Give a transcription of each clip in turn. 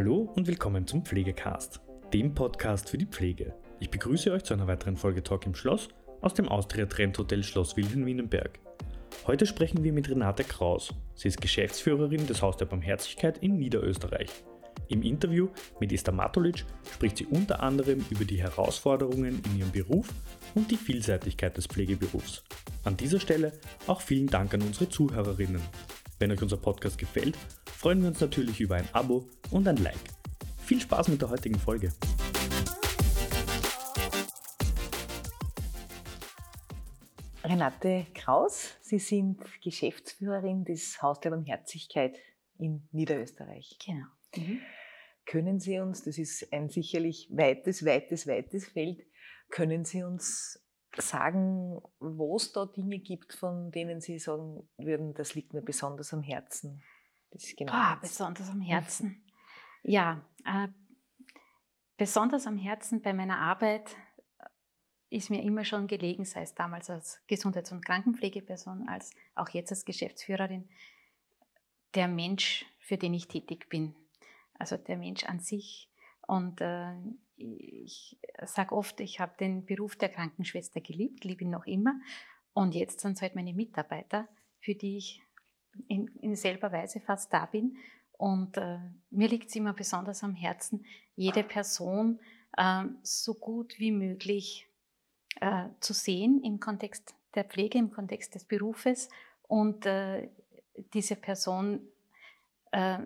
Hallo und willkommen zum Pflegecast, dem Podcast für die Pflege. Ich begrüße euch zu einer weiteren Folge Talk im Schloss aus dem Austria Trend Hotel Schloss Wilhelminenberg. Heute sprechen wir mit Renate Kraus. Sie ist Geschäftsführerin des Haus der Barmherzigkeit in Niederösterreich. Im Interview mit Esther Matulic spricht sie unter anderem über die Herausforderungen in ihrem Beruf und die Vielseitigkeit des Pflegeberufs. An dieser Stelle auch vielen Dank an unsere Zuhörerinnen. Wenn euch unser Podcast gefällt, freuen wir uns natürlich über ein Abo und ein Like. Viel Spaß mit der heutigen Folge. Renate Kraus, Sie sind Geschäftsführerin des Haus der Barmherzigkeit in Niederösterreich. Genau. Mhm. Können Sie uns, das ist ein sicherlich weites, weites, weites Feld, können Sie uns sagen, wo es da Dinge gibt, von denen Sie sagen würden, das liegt mir besonders am Herzen? Das ist genau Boah, besonders am Herzen. Ja, äh, besonders am Herzen bei meiner Arbeit ist mir immer schon gelegen, sei es damals als Gesundheits- und Krankenpflegeperson, als auch jetzt als Geschäftsführerin, der Mensch, für den ich tätig bin also der Mensch an sich. Und äh, ich sage oft, ich habe den Beruf der Krankenschwester geliebt, liebe ihn noch immer. Und jetzt sind es halt meine Mitarbeiter, für die ich in, in selber Weise fast da bin. Und äh, mir liegt es immer besonders am Herzen, jede Person äh, so gut wie möglich äh, zu sehen im Kontext der Pflege, im Kontext des Berufes und äh, diese Person äh,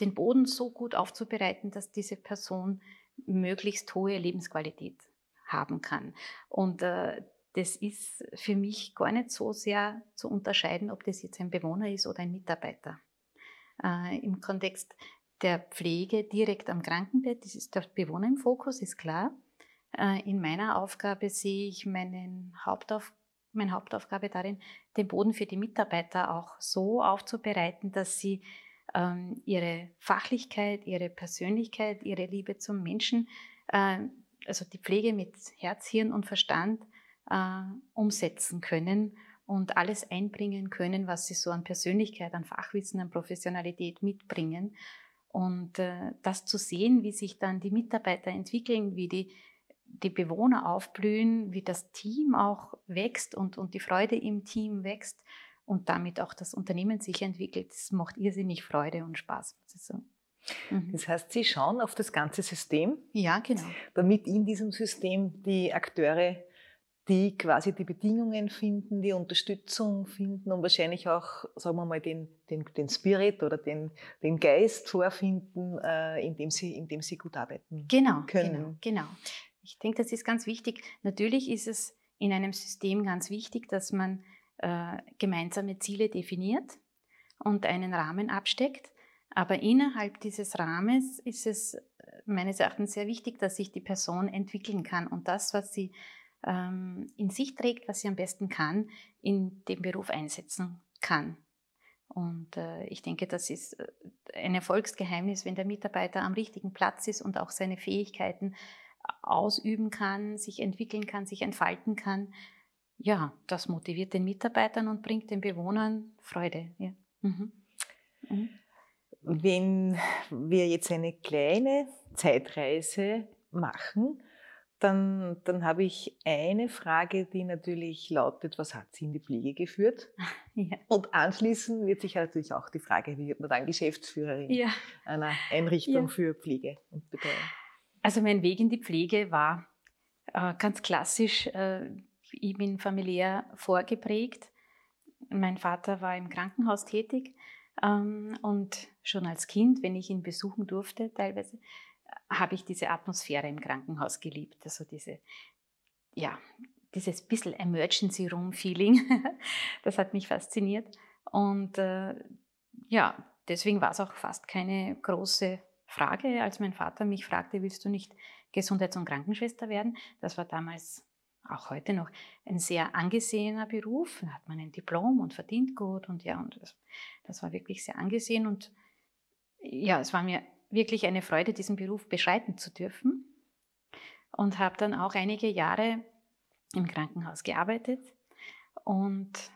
den Boden so gut aufzubereiten, dass diese Person möglichst hohe Lebensqualität haben kann. Und äh, das ist für mich gar nicht so sehr zu unterscheiden, ob das jetzt ein Bewohner ist oder ein Mitarbeiter. Äh, Im Kontext der Pflege direkt am Krankenbett, das ist der Bewohner im Fokus, ist klar. Äh, in meiner Aufgabe sehe ich meinen Hauptauf meine Hauptaufgabe darin, den Boden für die Mitarbeiter auch so aufzubereiten, dass sie ähm, ihre Fachlichkeit, ihre Persönlichkeit, ihre Liebe zum Menschen, äh, also die Pflege mit Herz, Hirn und Verstand äh, umsetzen können und alles einbringen können, was sie so an Persönlichkeit, an Fachwissen, an Professionalität mitbringen. Und äh, das zu sehen, wie sich dann die Mitarbeiter entwickeln, wie die, die Bewohner aufblühen, wie das Team auch wächst und, und die Freude im Team wächst und damit auch das Unternehmen sich entwickelt. Das macht irrsinnig Freude und Spaß, sagen. Mhm. Das heißt, Sie schauen auf das ganze System. Ja, genau. Damit in diesem System die Akteure, die quasi die Bedingungen finden, die Unterstützung finden und wahrscheinlich auch, sagen wir mal, den, den, den Spirit oder den, den Geist vorfinden, äh, in, dem sie, in dem sie gut arbeiten genau, können. Genau, genau. Ich denke, das ist ganz wichtig. Natürlich ist es in einem System ganz wichtig, dass man äh, gemeinsame Ziele definiert und einen Rahmen absteckt. Aber innerhalb dieses Rahmens ist es äh, meines Erachtens sehr wichtig, dass sich die Person entwickeln kann und das, was sie ähm, in sich trägt, was sie am besten kann, in dem Beruf einsetzen kann. Und äh, ich denke, das ist äh, ein Erfolgsgeheimnis, wenn der Mitarbeiter am richtigen Platz ist und auch seine Fähigkeiten ausüben kann, sich entwickeln kann, sich entfalten kann ja, das motiviert den Mitarbeitern und bringt den Bewohnern Freude. Ja. Mhm. Mhm. Wenn wir jetzt eine kleine Zeitreise machen, dann, dann habe ich eine Frage, die natürlich lautet, was hat sie in die Pflege geführt? Ja. Und anschließend wird sich natürlich auch die Frage, wie wird man dann Geschäftsführerin ja. einer Einrichtung ja. für Pflege und Betreuung? Also mein Weg in die Pflege war äh, ganz klassisch äh, ich bin familiär vorgeprägt. Mein Vater war im Krankenhaus tätig ähm, und schon als Kind, wenn ich ihn besuchen durfte, teilweise, habe ich diese Atmosphäre im Krankenhaus geliebt. Also diese, ja, dieses bisschen Emergency Room Feeling, das hat mich fasziniert. Und äh, ja, deswegen war es auch fast keine große Frage, als mein Vater mich fragte, willst du nicht Gesundheits- und Krankenschwester werden? Das war damals auch heute noch ein sehr angesehener Beruf. Da hat man ein Diplom und verdient gut und ja, und das, das war wirklich sehr angesehen und ja, es war mir wirklich eine Freude, diesen Beruf beschreiten zu dürfen und habe dann auch einige Jahre im Krankenhaus gearbeitet und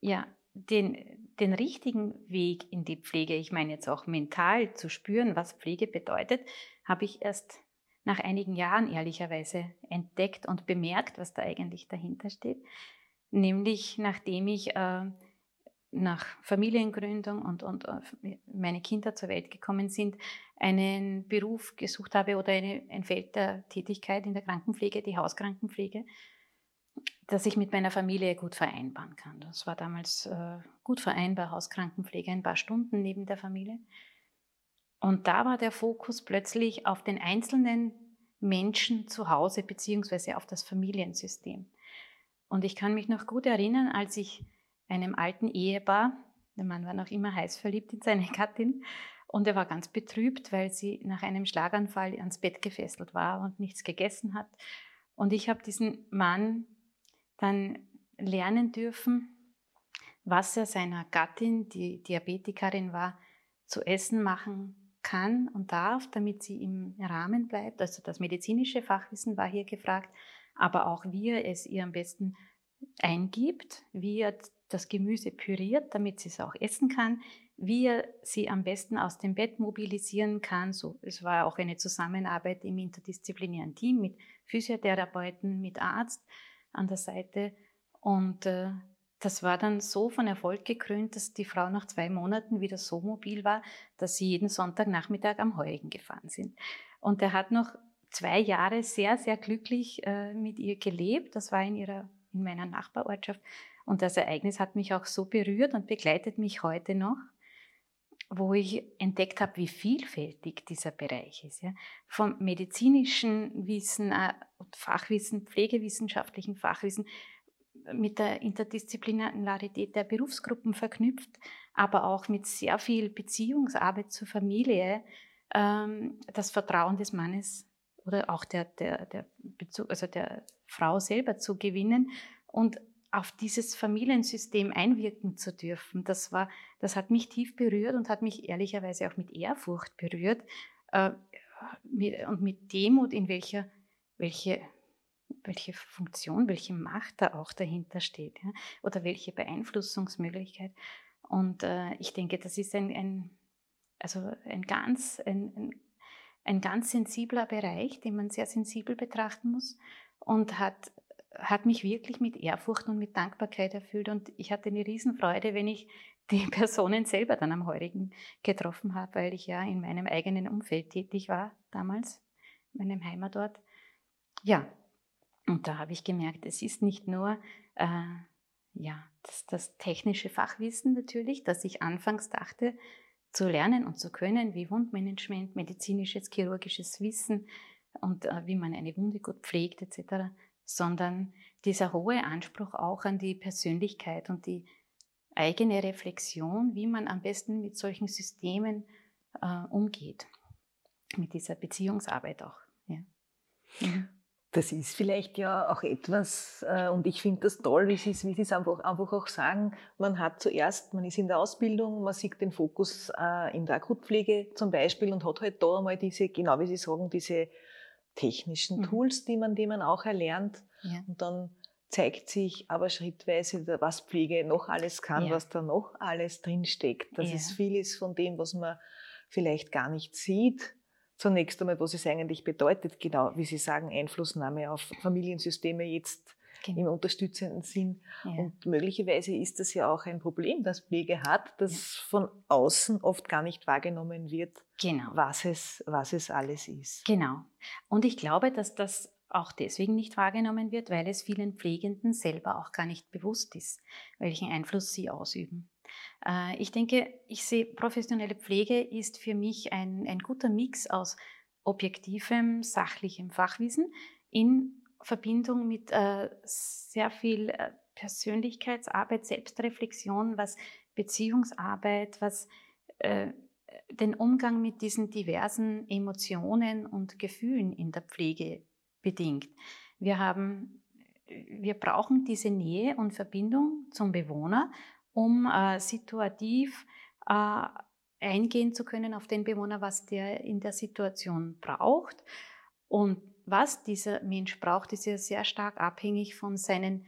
ja, den, den richtigen Weg in die Pflege, ich meine jetzt auch mental zu spüren, was Pflege bedeutet, habe ich erst nach einigen Jahren ehrlicherweise entdeckt und bemerkt, was da eigentlich dahinter steht. Nämlich nachdem ich äh, nach Familiengründung und, und äh, meine Kinder zur Welt gekommen sind, einen Beruf gesucht habe oder eine, ein Feld der Tätigkeit in der Krankenpflege, die Hauskrankenpflege, dass ich mit meiner Familie gut vereinbaren kann. Das war damals äh, gut vereinbar, Hauskrankenpflege, ein paar Stunden neben der Familie. Und da war der Fokus plötzlich auf den einzelnen Menschen zu Hause beziehungsweise auf das Familiensystem. Und ich kann mich noch gut erinnern, als ich einem alten Ehepaar, der Mann war noch immer heiß verliebt in seine Gattin, und er war ganz betrübt, weil sie nach einem Schlaganfall ans Bett gefesselt war und nichts gegessen hat. Und ich habe diesen Mann dann lernen dürfen, was er seiner Gattin, die Diabetikerin war, zu essen machen kann und darf, damit sie im Rahmen bleibt. Also das medizinische Fachwissen war hier gefragt, aber auch wie er es ihr am besten eingibt, wie er das Gemüse püriert, damit sie es auch essen kann, wie er sie am besten aus dem Bett mobilisieren kann. So, es war auch eine Zusammenarbeit im interdisziplinären Team mit Physiotherapeuten, mit Arzt an der Seite. Und äh, das war dann so von Erfolg gekrönt, dass die Frau nach zwei Monaten wieder so mobil war, dass sie jeden Sonntagnachmittag am Heurigen gefahren sind. Und er hat noch zwei Jahre sehr, sehr glücklich äh, mit ihr gelebt. Das war in, ihrer, in meiner Nachbarortschaft. Und das Ereignis hat mich auch so berührt und begleitet mich heute noch, wo ich entdeckt habe, wie vielfältig dieser Bereich ist. Ja. Vom medizinischen Wissen, äh, Fachwissen, pflegewissenschaftlichen Fachwissen, mit der Interdisziplinarität der Berufsgruppen verknüpft, aber auch mit sehr viel Beziehungsarbeit zur Familie, ähm, das Vertrauen des Mannes oder auch der, der, der, Bezug, also der Frau selber zu gewinnen und auf dieses Familiensystem einwirken zu dürfen, das, war, das hat mich tief berührt und hat mich ehrlicherweise auch mit Ehrfurcht berührt äh, und mit Demut, in welcher, welche, welche Funktion, welche Macht da auch dahinter steht ja? oder welche Beeinflussungsmöglichkeit. Und äh, ich denke, das ist ein, ein, also ein, ganz, ein, ein, ein ganz sensibler Bereich, den man sehr sensibel betrachten muss und hat hat mich wirklich mit Ehrfurcht und mit Dankbarkeit erfüllt und ich hatte eine Riesenfreude, wenn ich die Personen selber dann am Heurigen getroffen habe, weil ich ja in meinem eigenen Umfeld tätig war damals, in meinem Heimatort. Ja, und da habe ich gemerkt, es ist nicht nur äh, ja, das, das technische Fachwissen natürlich, das ich anfangs dachte, zu lernen und zu können, wie Wundmanagement, medizinisches, chirurgisches Wissen und äh, wie man eine Wunde gut pflegt etc., sondern dieser hohe Anspruch auch an die Persönlichkeit und die eigene Reflexion, wie man am besten mit solchen Systemen äh, umgeht, mit dieser Beziehungsarbeit auch. Ja. Mhm. Das ist vielleicht ja auch etwas, äh, und ich finde das toll, wie Sie, es, wie Sie es einfach, einfach auch sagen, man hat zuerst, man ist in der Ausbildung, man sieht den Fokus äh, in der Akutpflege zum Beispiel und hat halt da einmal diese, genau wie Sie sagen, diese technischen mhm. Tools, die man, die man auch erlernt. Ja. Und dann zeigt sich aber schrittweise, was Pflege noch alles kann, ja. was da noch alles drinsteckt. Das ja. ist vieles von dem, was man vielleicht gar nicht sieht. Zunächst einmal, was es eigentlich bedeutet, genau wie Sie sagen, Einflussnahme auf Familiensysteme jetzt genau. im unterstützenden Sinn. Ja. Und möglicherweise ist das ja auch ein Problem, das Pflege hat, das ja. von außen oft gar nicht wahrgenommen wird, genau. was, es, was es alles ist. Genau. Und ich glaube, dass das auch deswegen nicht wahrgenommen wird, weil es vielen Pflegenden selber auch gar nicht bewusst ist, welchen Einfluss sie ausüben. Äh, ich denke, ich sehe, professionelle Pflege ist für mich ein, ein guter Mix aus objektivem, sachlichem Fachwissen in Verbindung mit äh, sehr viel äh, Persönlichkeitsarbeit, Selbstreflexion, was Beziehungsarbeit, was den Umgang mit diesen diversen Emotionen und Gefühlen in der Pflege bedingt. Wir haben, wir brauchen diese Nähe und Verbindung zum Bewohner, um äh, situativ äh, eingehen zu können auf den Bewohner, was der in der Situation braucht. Und was dieser Mensch braucht, ist ja sehr stark abhängig von seinen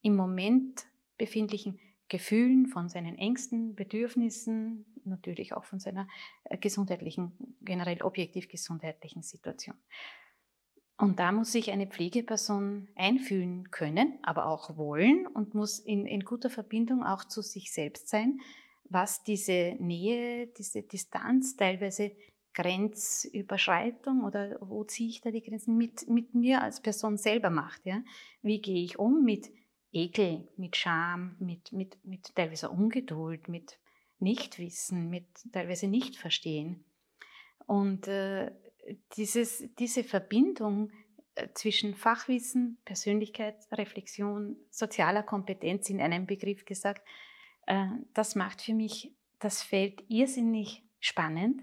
im Moment befindlichen Gefühlen, von seinen Ängsten, Bedürfnissen, natürlich auch von seiner äh, gesundheitlichen, generell objektiv gesundheitlichen Situation. Und da muss sich eine Pflegeperson einfühlen können, aber auch wollen und muss in, in guter Verbindung auch zu sich selbst sein, was diese Nähe, diese Distanz, teilweise Grenzüberschreitung oder wo ziehe ich da die Grenzen mit, mit mir als Person selber macht. Ja? Wie gehe ich um mit Ekel, mit Scham, mit, mit, mit teilweise Ungeduld, mit Nichtwissen, mit teilweise Nichtverstehen. Und äh, dieses, diese Verbindung äh, zwischen Fachwissen, Persönlichkeitsreflexion, sozialer Kompetenz in einem Begriff gesagt, äh, das macht für mich das Feld irrsinnig spannend.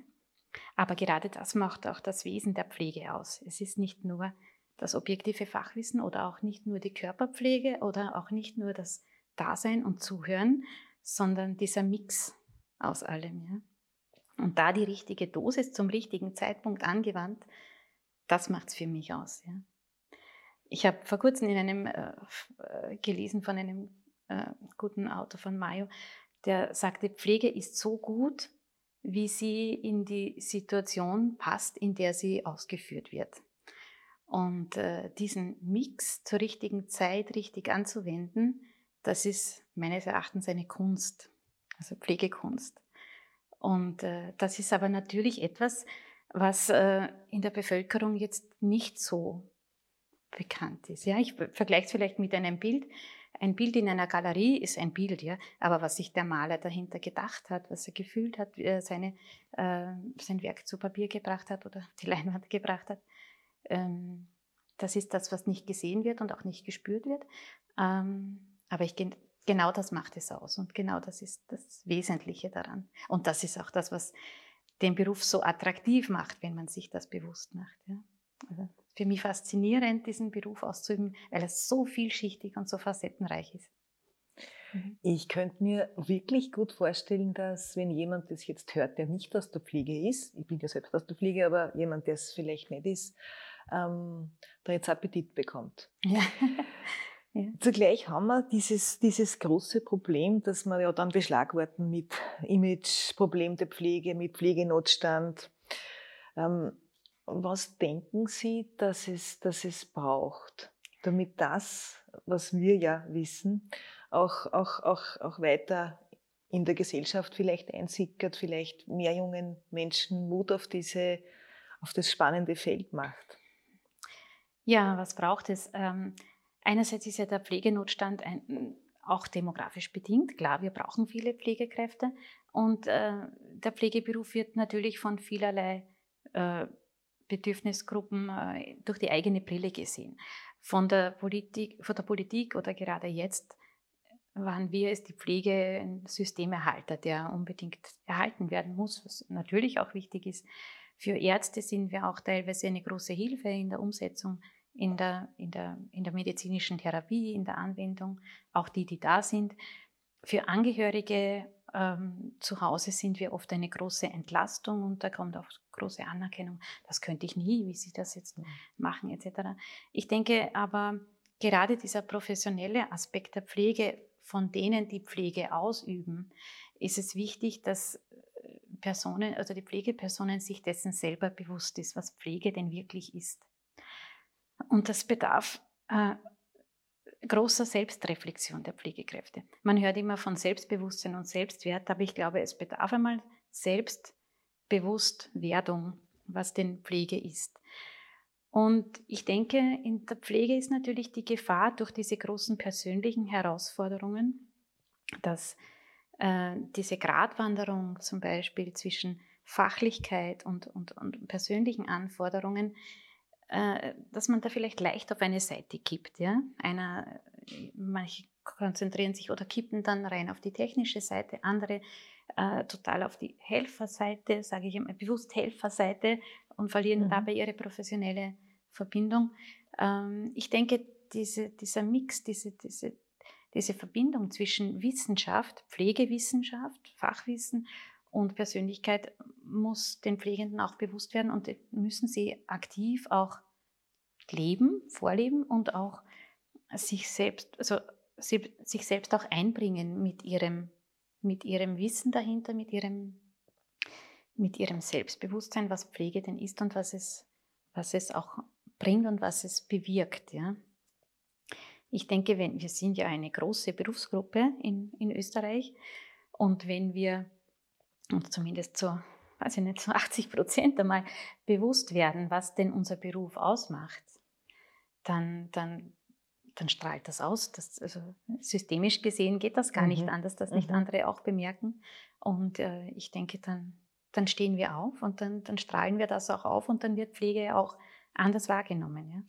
Aber gerade das macht auch das Wesen der Pflege aus. Es ist nicht nur das objektive Fachwissen oder auch nicht nur die Körperpflege oder auch nicht nur das Dasein und Zuhören, sondern dieser Mix aus allem. Ja? Und da die richtige Dosis zum richtigen Zeitpunkt angewandt, das macht es für mich aus. Ja? Ich habe vor kurzem in einem äh, äh, gelesen von einem äh, guten Autor von Mayo, der sagte, Pflege ist so gut, wie sie in die Situation passt, in der sie ausgeführt wird. Und äh, diesen Mix zur richtigen Zeit richtig anzuwenden, das ist meines Erachtens eine Kunst, also Pflegekunst. Und äh, das ist aber natürlich etwas, was äh, in der Bevölkerung jetzt nicht so bekannt ist. Ja, ich vergleiche es vielleicht mit einem Bild. Ein Bild in einer Galerie ist ein Bild, ja, aber was sich der Maler dahinter gedacht hat, was er gefühlt hat, wie er seine, äh, sein Werk zu Papier gebracht hat oder die Leinwand gebracht hat, ähm, das ist das, was nicht gesehen wird und auch nicht gespürt wird. Ähm, aber ich, genau das macht es aus und genau das ist das Wesentliche daran. Und das ist auch das, was den Beruf so attraktiv macht, wenn man sich das bewusst macht. Ja. Also für mich faszinierend, diesen Beruf auszuüben, weil er so vielschichtig und so facettenreich ist. Mhm. Ich könnte mir wirklich gut vorstellen, dass wenn jemand das jetzt hört, der nicht aus der Pflege ist, ich bin ja selbst aus der Pflege, aber jemand, der es vielleicht nicht ist, ähm, da jetzt Appetit bekommt. Ja. ja. Zugleich haben wir dieses, dieses große Problem, dass wir ja dann beschlagworten mit Imageproblem der Pflege, mit Pflegenotstand. Ähm, was denken Sie, dass es, dass es braucht, damit das, was wir ja wissen, auch, auch, auch, auch weiter in der Gesellschaft vielleicht einsickert, vielleicht mehr jungen Menschen Mut auf, diese, auf das spannende Feld macht? Ja, was braucht es? Ähm, einerseits ist ja der Pflegenotstand ein, auch demografisch bedingt. Klar, wir brauchen viele Pflegekräfte und äh, der Pflegeberuf wird natürlich von vielerlei äh, Bedürfnisgruppen äh, durch die eigene Brille gesehen. Von der, Politik, von der Politik oder gerade jetzt waren wir als die Pflege ein Systemerhalter, der unbedingt erhalten werden muss, was natürlich auch wichtig ist. Für Ärzte sind wir auch teilweise eine große Hilfe in der Umsetzung, in der, in der, in der medizinischen Therapie, in der Anwendung, auch die, die da sind. Für Angehörige ähm, zu Hause sind wir oft eine große Entlastung und da kommt auch große Anerkennung. Das könnte ich nie, wie Sie das jetzt machen, etc. Ich denke aber, gerade dieser professionelle Aspekt der Pflege, von denen die Pflege ausüben, ist es wichtig, dass äh, Personen, also die Pflegepersonen sich dessen selber bewusst ist, was Pflege denn wirklich ist. Und das bedarf äh, großer Selbstreflexion der Pflegekräfte. Man hört immer von Selbstbewusstsein und Selbstwert, aber ich glaube, es bedarf einmal Selbstbewusstwerdung, was denn Pflege ist. Und ich denke, in der Pflege ist natürlich die Gefahr durch diese großen persönlichen Herausforderungen, dass äh, diese Gratwanderung zum Beispiel zwischen Fachlichkeit und, und, und persönlichen Anforderungen äh, dass man da vielleicht leicht auf eine Seite kippt. Ja? Einer, manche konzentrieren sich oder kippen dann rein auf die technische Seite, andere äh, total auf die Helferseite, sage ich einmal bewusst Helferseite und verlieren mhm. dabei ihre professionelle Verbindung. Ähm, ich denke, diese, dieser Mix, diese, diese, diese Verbindung zwischen Wissenschaft, Pflegewissenschaft, Fachwissen und Persönlichkeit muss den Pflegenden auch bewusst werden und müssen sie aktiv auch leben, vorleben und auch sich selbst, also sie, sich selbst auch einbringen mit ihrem, mit ihrem Wissen dahinter, mit ihrem, mit ihrem Selbstbewusstsein, was Pflege denn ist und was es, was es auch bringt und was es bewirkt. Ja. Ich denke, wenn, wir sind ja eine große Berufsgruppe in, in Österreich und wenn wir uns zumindest so, weiß ich nicht, so 80 Prozent einmal bewusst werden, was denn unser Beruf ausmacht, dann, dann dann strahlt das aus. Das, also systemisch gesehen geht das gar mhm. nicht anders, dass nicht mhm. andere auch bemerken. Und äh, ich denke, dann, dann stehen wir auf und dann, dann strahlen wir das auch auf und dann wird Pflege auch anders wahrgenommen. Ja.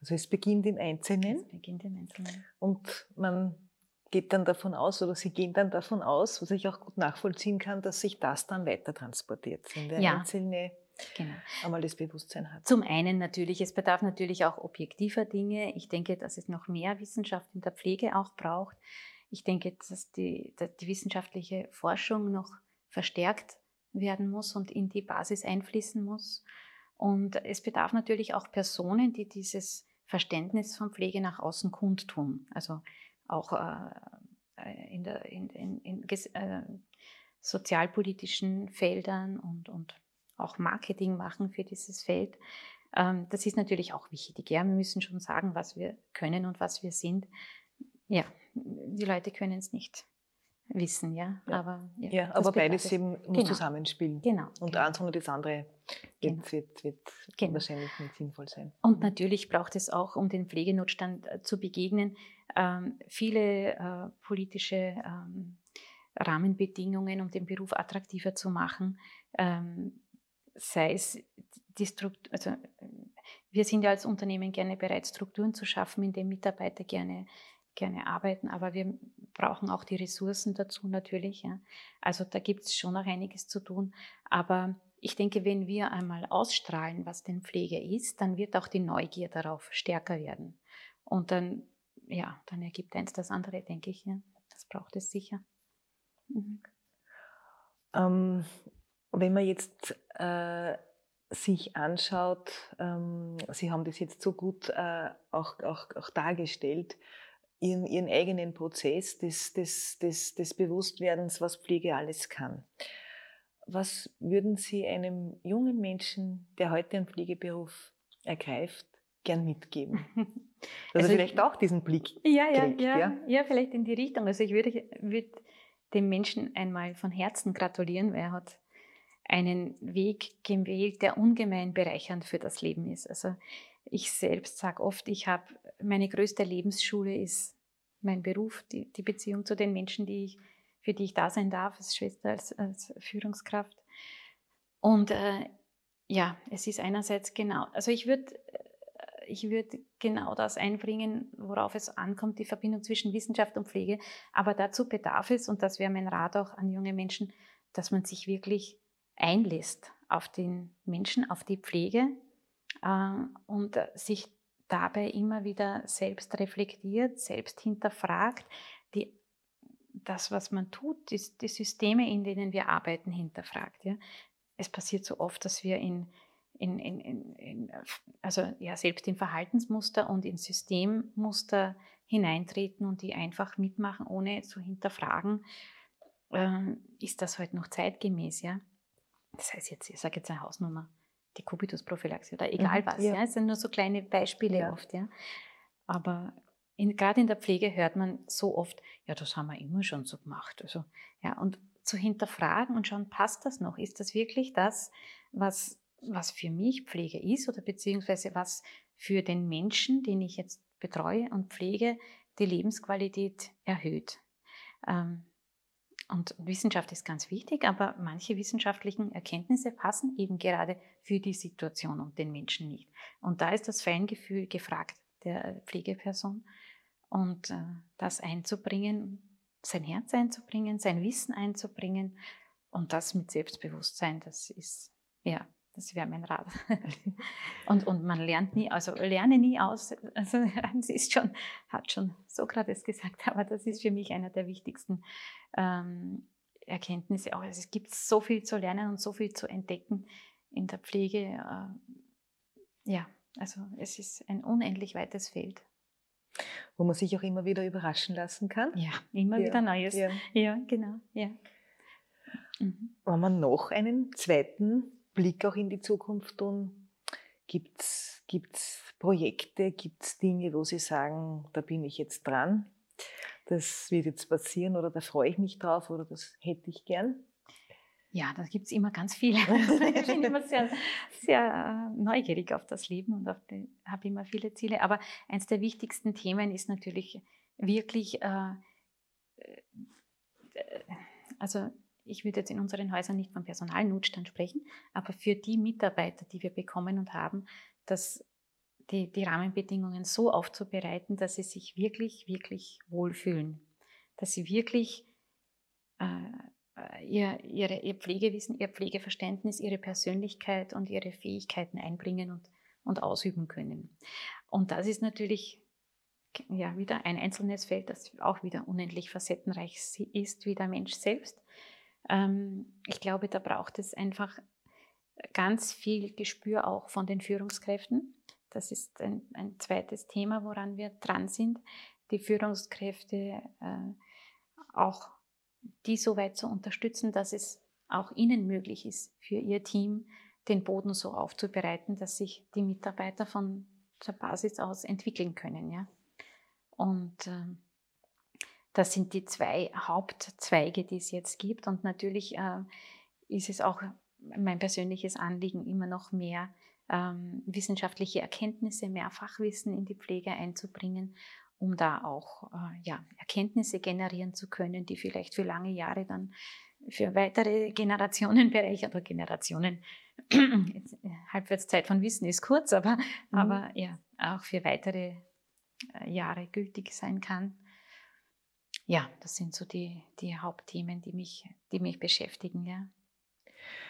Also es beginnt im Einzelnen. Es beginnt im Einzelnen. Und man geht dann davon aus oder sie gehen dann davon aus, was ich auch gut nachvollziehen kann, dass sich das dann weiter transportiert. Wenn der ja. Einzelne genau. einmal das Bewusstsein hat. Zum einen natürlich, es bedarf natürlich auch objektiver Dinge. Ich denke, dass es noch mehr Wissenschaft in der Pflege auch braucht. Ich denke, dass die, dass die wissenschaftliche Forschung noch verstärkt werden muss und in die Basis einfließen muss. Und es bedarf natürlich auch Personen, die dieses Verständnis von Pflege nach außen kundtun. Also auch äh, in, der, in, in, in äh, sozialpolitischen Feldern und, und auch Marketing machen für dieses Feld. Ähm, das ist natürlich auch wichtig. Ja, wir müssen schon sagen, was wir können und was wir sind. Ja, die Leute können es nicht wissen, ja. ja. Aber, ja, ja aber beides eben muss genau. zusammenspielen. Genau. Und genau. eins ohne das andere genau. wird, wird, wird genau. wahrscheinlich nicht sinnvoll sein. Und natürlich braucht es auch, um den Pflegenotstand äh, zu begegnen, ähm, viele äh, politische ähm, Rahmenbedingungen, um den Beruf attraktiver zu machen. Ähm, sei es die Struktur, also wir sind ja als Unternehmen gerne bereit, Strukturen zu schaffen, in denen Mitarbeiter gerne, gerne arbeiten, aber wir brauchen auch die Ressourcen dazu natürlich. Ja. Also da gibt es schon noch einiges zu tun. Aber ich denke, wenn wir einmal ausstrahlen, was denn Pflege ist, dann wird auch die Neugier darauf stärker werden. Und dann, ja, dann ergibt eins das andere, denke ich. Ja. Das braucht es sicher. Mhm. Ähm, wenn man jetzt äh, sich anschaut, ähm, Sie haben das jetzt so gut äh, auch, auch, auch dargestellt, ihren, ihren eigenen Prozess des, des, des, des Bewusstwerdens, was Pflege alles kann. Was würden Sie einem jungen Menschen, der heute einen Pflegeberuf ergreift, gern mitgeben? Dass also er vielleicht auch diesen Blick ja, ja, kriegt, ja, ja, ja, vielleicht in die Richtung. Also ich würde, würde dem Menschen einmal von Herzen gratulieren, weil er hat einen Weg gewählt, der ungemein bereichernd für das Leben ist. Also ich selbst sage oft, ich habe meine größte Lebensschule ist mein Beruf, die, die, Beziehung zu den Menschen, die ich, für die ich da sein darf, als Schwester, als, als Führungskraft. Und äh, ja, es ist einerseits genau, also ich würde ich würde genau das einbringen, worauf es ankommt, die Verbindung zwischen Wissenschaft und Pflege. Aber dazu bedarf es, und das wäre mein Rat auch an junge Menschen, dass man sich wirklich einlässt auf den Menschen, auf die Pflege äh, und sich dabei immer wieder selbst reflektiert, selbst hinterfragt, die, das, was man tut, die, die Systeme, in denen wir arbeiten, hinterfragt. Ja. Es passiert so oft, dass wir in, in, in, in, also ja, selbst in Verhaltensmuster und in Systemmuster hineintreten und die einfach mitmachen, ohne zu hinterfragen, äh, ist das heute noch zeitgemäß, ja das heißt jetzt, ich sage jetzt eine Hausnummer, die Kubitus-Prophylaxe oder egal mhm, was. Ja. ja. Es sind nur so kleine Beispiele ja. oft. Ja. Aber in, gerade in der Pflege hört man so oft, ja, das haben wir immer schon so gemacht. Also, ja, und zu hinterfragen und schauen, passt das noch? Ist das wirklich das, was, was für mich Pflege ist oder beziehungsweise was für den Menschen, den ich jetzt betreue und pflege, die Lebensqualität erhöht? Ähm, und Wissenschaft ist ganz wichtig, aber manche wissenschaftlichen Erkenntnisse passen eben gerade für die Situation und den Menschen nicht. Und da ist das Feingefühl gefragt der Pflegeperson und äh, das einzubringen, sein Herz einzubringen, sein Wissen einzubringen und das mit Selbstbewusstsein, das ist, ja, das wäre mein Rat. und, und man lernt nie, also lerne nie aus. Also es ist schon, hat schon Sokrates gesagt, aber das ist für mich einer der wichtigsten ähm, Erkenntnisse. Auch also es gibt so viel zu lernen und so viel zu entdecken in der Pflege. Äh, ja, also es ist ein unendlich weites Feld. Wo man sich auch immer wieder überraschen lassen kann. Ja, immer Ja, wieder Neues. ja. Ja, genau. Ja. Mhm. Wenn wir noch einen zweiten Blick auch in die Zukunft tun, gibt es Projekte, gibt es Dinge, wo Sie sagen, da bin ich jetzt dran, das wird jetzt passieren oder da freue ich mich drauf oder das hätte ich gern? Ja, da gibt es immer ganz viele. ich bin immer sehr, sehr äh, neugierig auf das Leben und habe immer viele Ziele. Aber eines der wichtigsten Themen ist natürlich wirklich, äh, äh, also ich würde jetzt in unseren Häusern nicht vom Personalnotstand sprechen, aber für die Mitarbeiter, die wir bekommen und haben, dass die, die Rahmenbedingungen so aufzubereiten, dass sie sich wirklich, wirklich wohlfühlen. Dass sie wirklich äh, ihr, ihre, ihr Pflegewissen, ihr Pflegeverständnis, ihre Persönlichkeit und ihre Fähigkeiten einbringen und, und ausüben können. Und das ist natürlich ja, wieder ein einzelnes Feld, das auch wieder unendlich facettenreich ist, wie der Mensch selbst. Ähm, ich glaube, da braucht es einfach ganz viel Gespür auch von den Führungskräften. Das ist ein, ein zweites Thema, woran wir dran sind, die Führungskräfte äh, auch die so weit zu unterstützen, dass es auch ihnen möglich ist, für ihr Team den Boden so aufzubereiten, dass sich die Mitarbeiter von der Basis aus entwickeln können. Ja? Und äh, das sind die zwei Hauptzweige, die es jetzt gibt. Und natürlich äh, ist es auch mein persönliches Anliegen, immer noch mehr ähm, wissenschaftliche Erkenntnisse, mehr Fachwissen in die Pflege einzubringen, um da auch äh, ja, Erkenntnisse generieren zu können, die vielleicht für lange Jahre dann für weitere Generationen bereichern oder Generationen. Halbwertszeit von Wissen ist kurz, aber, mhm. aber ja, auch für weitere äh, Jahre gültig sein kann ja, das sind so die, die Hauptthemen, die mich, die mich beschäftigen, ja.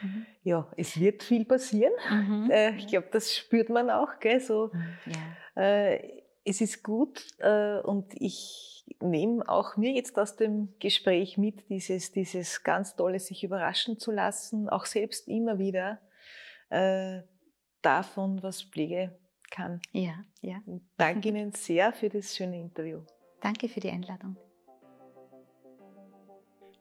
Mhm. Ja, es wird viel passieren. Mhm. Äh, ich glaube, das spürt man auch. Gell? So, mhm, ja. äh, es ist gut äh, und ich nehme auch mir jetzt aus dem Gespräch mit, dieses, dieses ganz tolle, sich überraschen zu lassen, auch selbst immer wieder äh, davon, was Pflege kann. Ja, ja. danke Ihnen sehr für das schöne Interview. Danke für die Einladung.